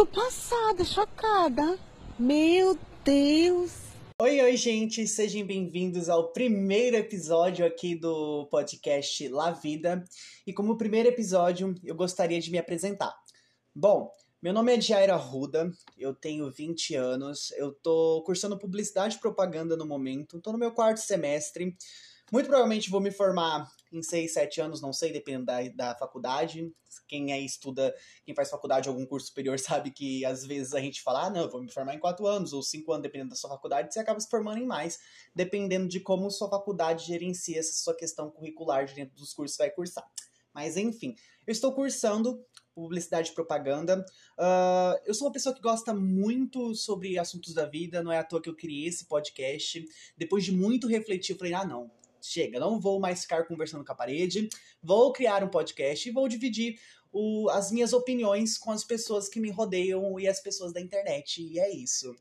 tô passada, chocada. Meu Deus. Oi, oi, gente, sejam bem-vindos ao primeiro episódio aqui do podcast La Vida. E como primeiro episódio, eu gostaria de me apresentar. Bom, meu nome é Jair Arruda, eu tenho 20 anos, eu tô cursando publicidade e propaganda no momento, tô no meu quarto semestre. Muito provavelmente vou me formar em 6, 7 anos, não sei, dependendo da, da faculdade. Quem aí estuda, quem faz faculdade ou algum curso superior sabe que às vezes a gente fala, ah, não, eu vou me formar em 4 anos ou 5 anos, dependendo da sua faculdade, você acaba se formando em mais, dependendo de como sua faculdade gerencia essa sua questão curricular dentro dos cursos que vai cursar. Mas enfim, eu estou cursando publicidade e propaganda. Uh, eu sou uma pessoa que gosta muito sobre assuntos da vida, não é à toa que eu criei esse podcast. Depois de muito refletir, eu falei, ah, não, chega, não vou mais ficar conversando com a parede, vou criar um podcast e vou dividir o, as minhas opiniões com as pessoas que me rodeiam e as pessoas da internet, e é isso.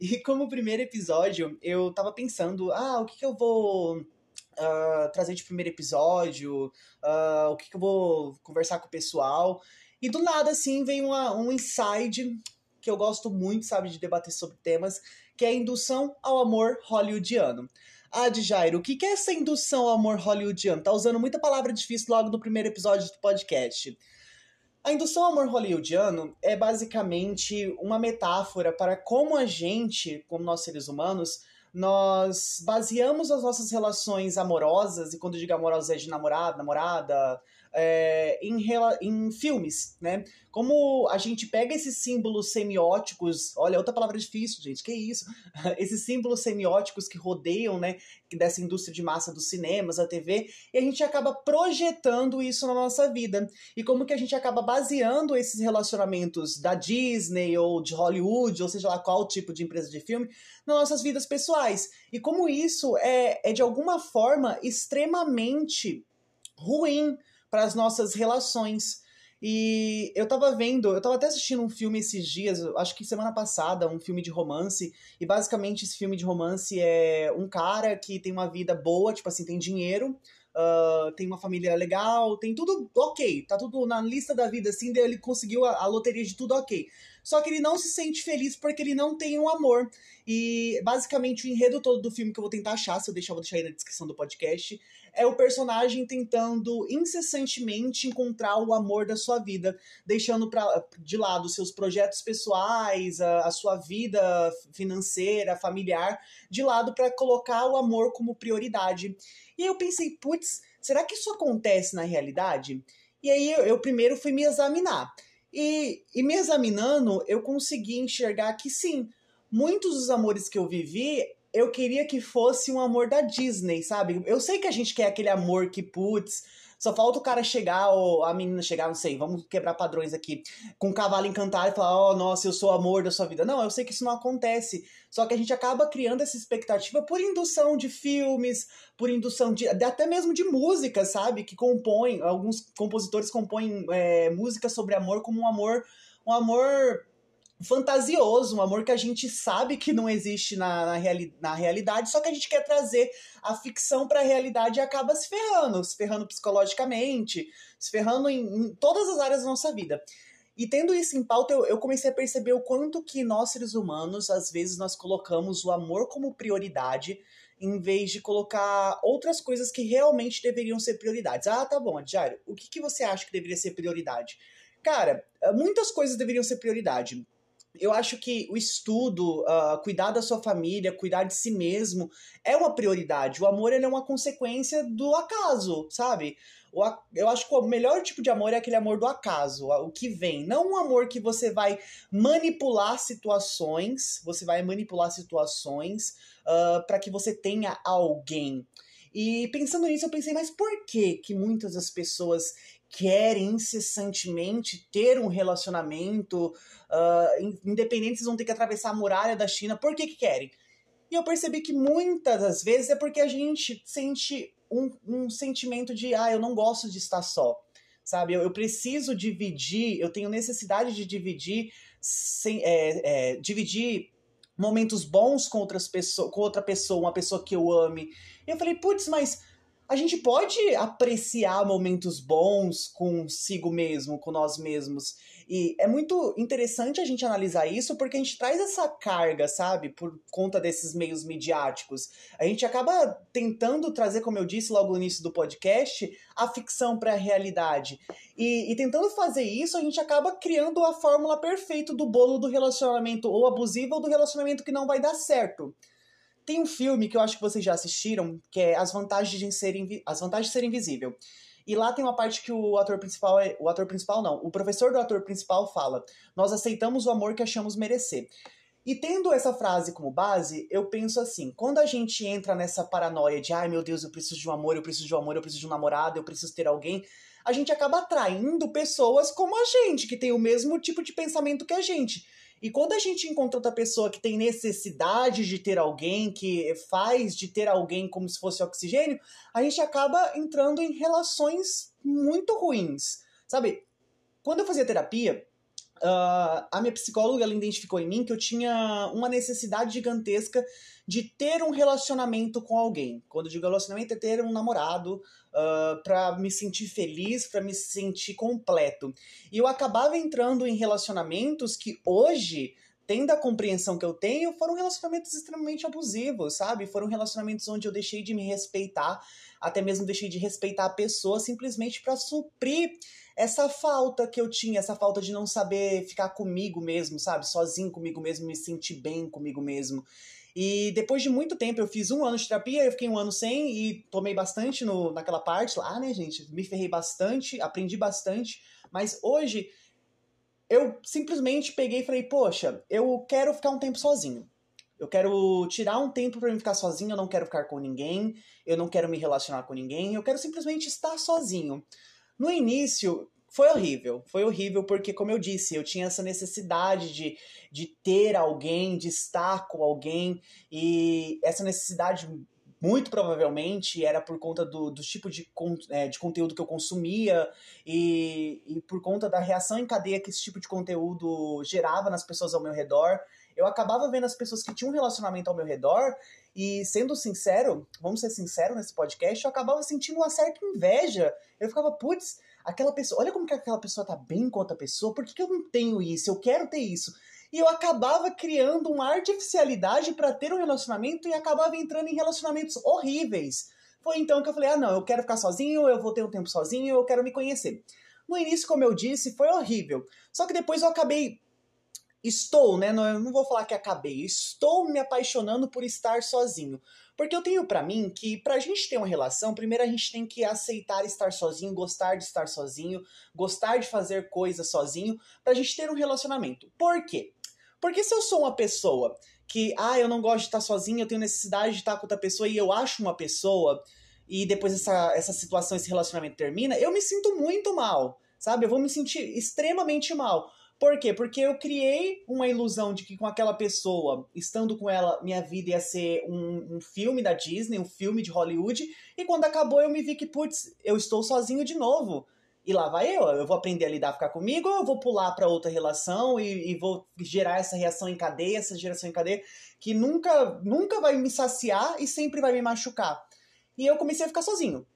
E como primeiro episódio, eu tava pensando, ah, o que, que eu vou uh, trazer de primeiro episódio, uh, o que, que eu vou conversar com o pessoal, e do nada, assim, vem uma, um inside que eu gosto muito, sabe, de debater sobre temas, que é a indução ao amor hollywoodiano. Ah, Jairo, o que é essa indução ao amor hollywoodiano? Tá usando muita palavra difícil logo no primeiro episódio do podcast. A indução ao amor hollywoodiano é basicamente uma metáfora para como a gente, como nós seres humanos, nós baseamos as nossas relações amorosas, e quando eu digo amorosas é de namorado, namorada, é, em, em filmes, né? Como a gente pega esses símbolos semióticos, olha, outra palavra difícil, gente, que isso? esses símbolos semióticos que rodeiam, né, dessa indústria de massa dos cinemas, da TV, e a gente acaba projetando isso na nossa vida. E como que a gente acaba baseando esses relacionamentos da Disney ou de Hollywood, ou seja lá qual tipo de empresa de filme, nas nossas vidas pessoais. E como isso é, é de alguma forma extremamente ruim para as nossas relações. E eu tava vendo, eu tava até assistindo um filme esses dias, acho que semana passada, um filme de romance, e basicamente esse filme de romance é um cara que tem uma vida boa, tipo assim, tem dinheiro, uh, tem uma família legal, tem tudo ok, tá tudo na lista da vida, assim, daí ele conseguiu a, a loteria de tudo ok. Só que ele não se sente feliz porque ele não tem um amor. E basicamente o enredo todo do filme que eu vou tentar achar, se eu deixar, eu vou deixar aí na descrição do podcast, é o personagem tentando incessantemente encontrar o amor da sua vida, deixando pra, de lado seus projetos pessoais, a, a sua vida financeira, familiar, de lado para colocar o amor como prioridade. E eu pensei, putz, será que isso acontece na realidade? E aí eu, eu primeiro fui me examinar. E, e me examinando, eu consegui enxergar que sim, muitos dos amores que eu vivi, eu queria que fosse um amor da Disney, sabe? Eu sei que a gente quer aquele amor que, putz, só falta o cara chegar, ou a menina chegar, não sei, vamos quebrar padrões aqui, com um cavalo encantado e falar, oh, nossa, eu sou o amor da sua vida. Não, eu sei que isso não acontece. Só que a gente acaba criando essa expectativa por indução de filmes, por indução de. até mesmo de música, sabe? Que compõem, alguns compositores compõem é, música sobre amor como um amor. Um amor fantasioso, um amor que a gente sabe que não existe na, na, reali na realidade, só que a gente quer trazer a ficção para a realidade e acaba se ferrando, se ferrando psicologicamente, se ferrando em, em, todas as áreas da nossa vida. E tendo isso em pauta, eu, eu comecei a perceber o quanto que nós, seres humanos, às vezes nós colocamos o amor como prioridade, em vez de colocar outras coisas que realmente deveriam ser prioridades. Ah, tá bom, Diário, o que, que você acha que deveria ser prioridade? Cara, muitas coisas deveriam ser prioridade eu acho que o estudo, uh, cuidar da sua família, cuidar de si mesmo, é uma prioridade. O amor é uma consequência do acaso, sabe? O, eu acho que o melhor tipo de amor é aquele amor do acaso, o que vem. Não um amor que você vai manipular situações, você vai manipular situações uh, para que você tenha alguém. E pensando nisso, eu pensei, mas por que que muitas das pessoas querem incessantemente ter um relacionamento, uh, independente se vão ter que atravessar a muralha da China, por que, que querem? E eu percebi que muitas das vezes é porque a gente sente um, um sentimento de, ah, eu não gosto de estar só, sabe? Eu, eu preciso dividir, eu tenho necessidade de dividir, sem, é, é, dividir momentos bons com outras pessoas, com outra pessoa, uma pessoa que eu ame. E eu falei, putz, mas a gente pode apreciar momentos bons consigo mesmo, com nós mesmos. E é muito interessante a gente analisar isso porque a gente traz essa carga, sabe, por conta desses meios midiáticos. A gente acaba tentando trazer, como eu disse logo no início do podcast, a ficção para a realidade. E, e tentando fazer isso, a gente acaba criando a fórmula perfeita do bolo do relacionamento ou abusivo ou do relacionamento que não vai dar certo. Tem um filme que eu acho que vocês já assistiram, que é As Vantagens de Ser, Invi As Vantagens de Ser Invisível. E lá tem uma parte que o ator principal é. O ator principal não, o professor do ator principal fala: Nós aceitamos o amor que achamos merecer. E tendo essa frase como base, eu penso assim: quando a gente entra nessa paranoia de ai meu Deus, eu preciso de um amor, eu preciso de um amor, eu preciso de um namorado, eu preciso ter alguém, a gente acaba atraindo pessoas como a gente, que tem o mesmo tipo de pensamento que a gente. E quando a gente encontra outra pessoa que tem necessidade de ter alguém, que faz de ter alguém como se fosse oxigênio, a gente acaba entrando em relações muito ruins. Sabe? Quando eu fazia terapia, Uh, a minha psicóloga ela identificou em mim que eu tinha uma necessidade gigantesca de ter um relacionamento com alguém. Quando eu digo relacionamento, é ter um namorado uh, ah, para me sentir feliz, para me sentir completo. E eu acabava entrando em relacionamentos que hoje tendo a compreensão que eu tenho, foram relacionamentos extremamente abusivos, sabe? Foram relacionamentos onde eu deixei de me respeitar, até mesmo deixei de respeitar a pessoa simplesmente para suprir essa falta que eu tinha, essa falta de não saber ficar comigo mesmo, sabe? Sozinho comigo mesmo, me sentir bem comigo mesmo. E depois de muito tempo, eu fiz um ano de terapia, eu fiquei um ano sem e tomei bastante no, naquela parte lá, né, gente? Me ferrei bastante, aprendi bastante, mas hoje eu simplesmente peguei e falei, poxa, eu quero ficar um tempo sozinho. Eu quero tirar um tempo para mim ficar sozinho, eu não quero ficar com ninguém, eu não quero me relacionar com ninguém, eu quero simplesmente estar sozinho. No início, foi horrível. Foi horrível porque, como eu disse, eu tinha essa necessidade de, de ter alguém, de estar com alguém, e essa necessidade muito provavelmente era por conta do, do tipo de, é, de conteúdo que eu consumia e, e por conta da reação em cadeia que esse tipo de conteúdo gerava nas pessoas ao meu redor. Eu acabava vendo as pessoas que tinham um relacionamento ao meu redor e, sendo sincero, vamos ser sinceros nesse podcast, eu acabava sentindo uma certa inveja. Eu ficava, putz, aquela pessoa, olha como que aquela pessoa tá bem com outra pessoa, por que, que eu não tenho isso? Eu quero ter isso e eu acabava criando uma artificialidade para ter um relacionamento e acabava entrando em relacionamentos horríveis. Foi então que eu falei: ah, não, eu quero ficar sozinho, eu vou ter um tempo sozinho, eu quero me conhecer. No início, como eu disse, foi horrível. Só que depois eu acabei. Estou, né? Não, não vou falar que acabei. Estou me apaixonando por estar sozinho. Porque eu tenho para mim que pra gente ter uma relação, primeiro a gente tem que aceitar estar sozinho, gostar de estar sozinho, gostar de fazer coisas sozinho, pra gente ter um relacionamento. Por quê? Porque se eu sou uma pessoa que, ah, eu não gosto de estar sozinha, eu tenho necessidade de estar com outra pessoa e eu acho uma pessoa e depois essa, essa situação, esse relacionamento termina, eu me sinto muito mal, sabe? Eu vou me sentir extremamente mal. Por quê? Porque eu criei uma ilusão de que com aquela pessoa, estando com ela, minha vida ia ser um, um filme da Disney, um filme de Hollywood, e quando acabou eu me vi que, putz, eu estou sozinho de novo. E lá vai eu, eu vou aprender a lidar, ficar comigo, ou eu vou pular para outra relação e, e, vou gerar essa reação em cadeia, essa geração em cadeia, que nunca, nunca vai me saciar e sempre vai me machucar. E eu comecei a ficar sozinho.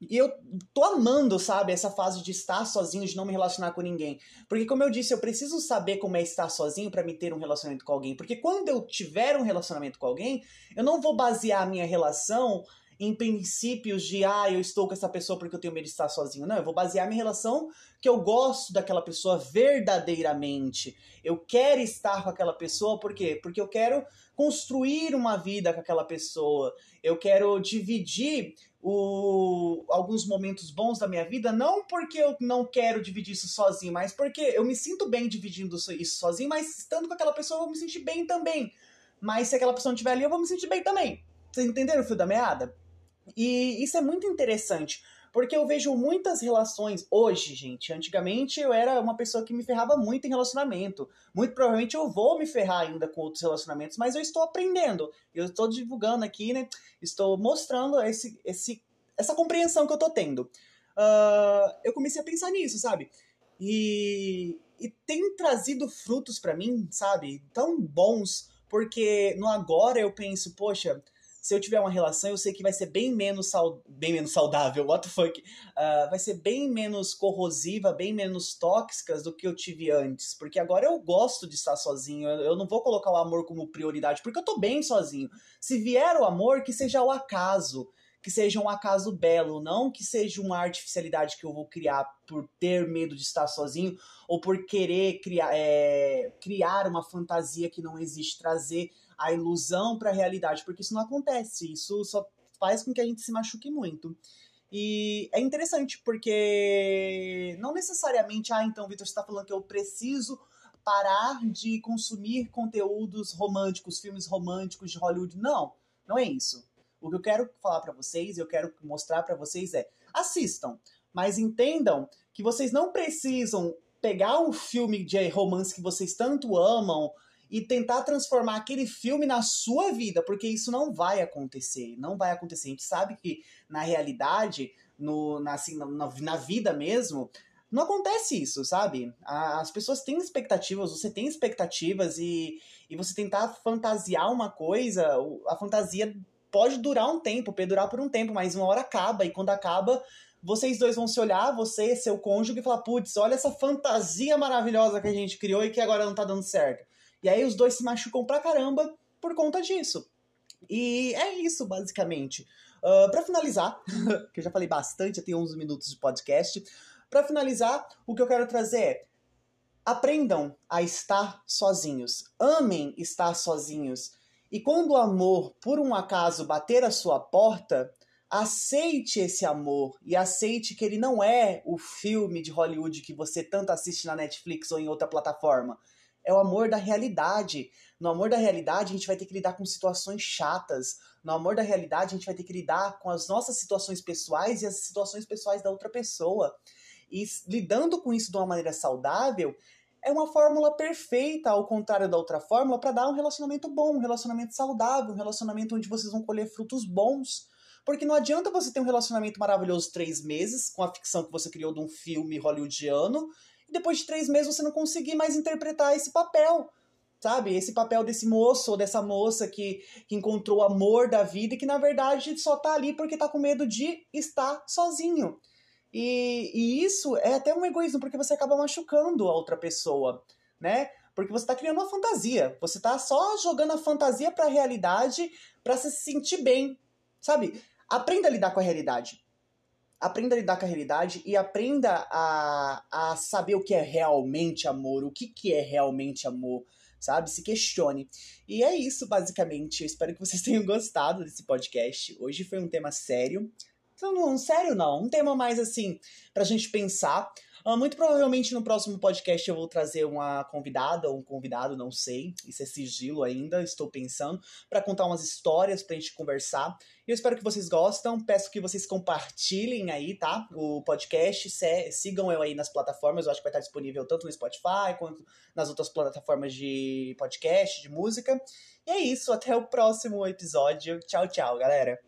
E eu tô amando, sabe, essa fase de estar sozinho, de não me relacionar com ninguém. Porque, como eu disse, eu preciso saber como é estar sozinho para me ter um relacionamento com alguém. Porque quando eu tiver um relacionamento com alguém, eu não vou basear a minha relação em princípios de, ah, eu estou com essa pessoa porque eu tenho medo de estar sozinho. Não, eu vou basear minha relação que eu gosto daquela pessoa verdadeiramente. Eu quero estar com aquela pessoa, por quê? Porque eu quero construir uma vida com aquela pessoa. Eu quero dividir o, alguns momentos bons da minha vida, não porque eu não quero dividir isso sozinho, mas porque eu me sinto bem dividindo isso sozinho, mas estando com aquela pessoa eu vou me sentir bem também. Mas se aquela pessoa não estiver ali, eu vou me sentir bem também. Vocês entenderam o fio da meada? E isso é muito interessante, porque eu vejo muitas relações hoje, gente. Antigamente eu era uma pessoa que me ferrava muito em relacionamento. Muito provavelmente eu vou me ferrar ainda com outros relacionamentos, mas eu estou aprendendo. Eu estou divulgando aqui, né? Estou mostrando esse, esse, essa compreensão que eu estou tendo. Uh, eu comecei a pensar nisso, sabe? E, e tem trazido frutos para mim, sabe? Tão bons, porque no agora eu penso, poxa se eu tiver uma relação, eu sei que vai ser bem menos, sal... bem menos saudável, what the fuck, uh, vai ser bem menos corrosiva, bem menos tóxicas do que eu tive antes, porque agora eu gosto de estar sozinho, eu não vou colocar o amor como prioridade, porque eu tô bem sozinho. Se vier o amor, que seja o acaso, que seja um acaso belo, não que seja uma artificialidade que eu vou criar por ter medo de estar sozinho ou por querer criar, é, criar uma fantasia que não existe, trazer a ilusão para a realidade, porque isso não acontece, isso só faz com que a gente se machuque muito. E é interessante porque não necessariamente, ah, então, Vitor, você está falando que eu preciso parar de consumir conteúdos românticos, filmes românticos de Hollywood. Não, não é isso. O que eu quero falar para vocês, eu quero mostrar para vocês é: assistam, mas entendam que vocês não precisam pegar um filme de romance que vocês tanto amam e tentar transformar aquele filme na sua vida, porque isso não vai acontecer, não vai acontecer. A gente sabe que na realidade, no, na, assim, na, na vida mesmo, não acontece isso, sabe? As pessoas têm expectativas, você tem expectativas e, e você tentar fantasiar uma coisa, a fantasia pode durar um tempo, perdurar por um tempo, mas uma hora acaba, e quando acaba, vocês dois vão se olhar, você seu cônjuge, e falar: putz, olha essa fantasia maravilhosa que a gente criou e que agora não tá dando certo. E aí os dois se machucam pra caramba por conta disso. E é isso, basicamente. Uh, ah, para finalizar, que eu já falei bastante, eu tenho 11 minutos de podcast. Para finalizar, o que eu quero trazer é: aprendam a estar sozinhos. Amem estar sozinhos. E quando o amor, por um acaso, bater a sua porta, aceite esse amor e aceite que ele não é o filme de Hollywood que você tanto assiste na Netflix ou em outra plataforma. É o amor da realidade. No amor da realidade, a gente vai ter que lidar com situações chatas. No amor da realidade, a gente vai ter que lidar com as nossas situações pessoais e as situações pessoais da outra pessoa. E lidando com isso de uma maneira saudável, é uma fórmula perfeita, ao contrário da outra fórmula, para dar um relacionamento bom, um relacionamento saudável, um relacionamento onde vocês vão colher frutos bons. Porque não adianta você ter um relacionamento maravilhoso três meses, com a ficção que você criou de um filme hollywoodiano, e depois de três meses você não conseguir mais interpretar esse papel. Sabe? Esse papel desse moço ou dessa moça que, que encontrou o amor da vida e que na verdade só tá ali porque tá com medo de estar sozinho. E, e isso é até um egoísmo, porque você acaba machucando a outra pessoa, né? Porque você está criando uma fantasia. Você está só jogando a fantasia para a realidade para se sentir bem, sabe? Aprenda a lidar com a realidade. Aprenda a lidar com a realidade e aprenda a, a saber o que é realmente amor, o que, que é realmente amor, sabe? Se questione. E é isso, basicamente. Eu espero que vocês tenham gostado desse podcast. Hoje foi um tema sério, então, não, sério não, um tema mais assim, pra gente pensar. Uh, muito provavelmente no próximo podcast eu vou trazer uma convidada ou um convidado, não sei. Isso é sigilo ainda, estou pensando, para contar umas histórias pra gente conversar. Eu espero que vocês gostam. Peço que vocês compartilhem aí, tá? O podcast. Se, sigam eu aí nas plataformas. Eu acho que vai estar disponível tanto no Spotify quanto nas outras plataformas de podcast, de música. E é isso. Até o próximo episódio. Tchau, tchau, galera.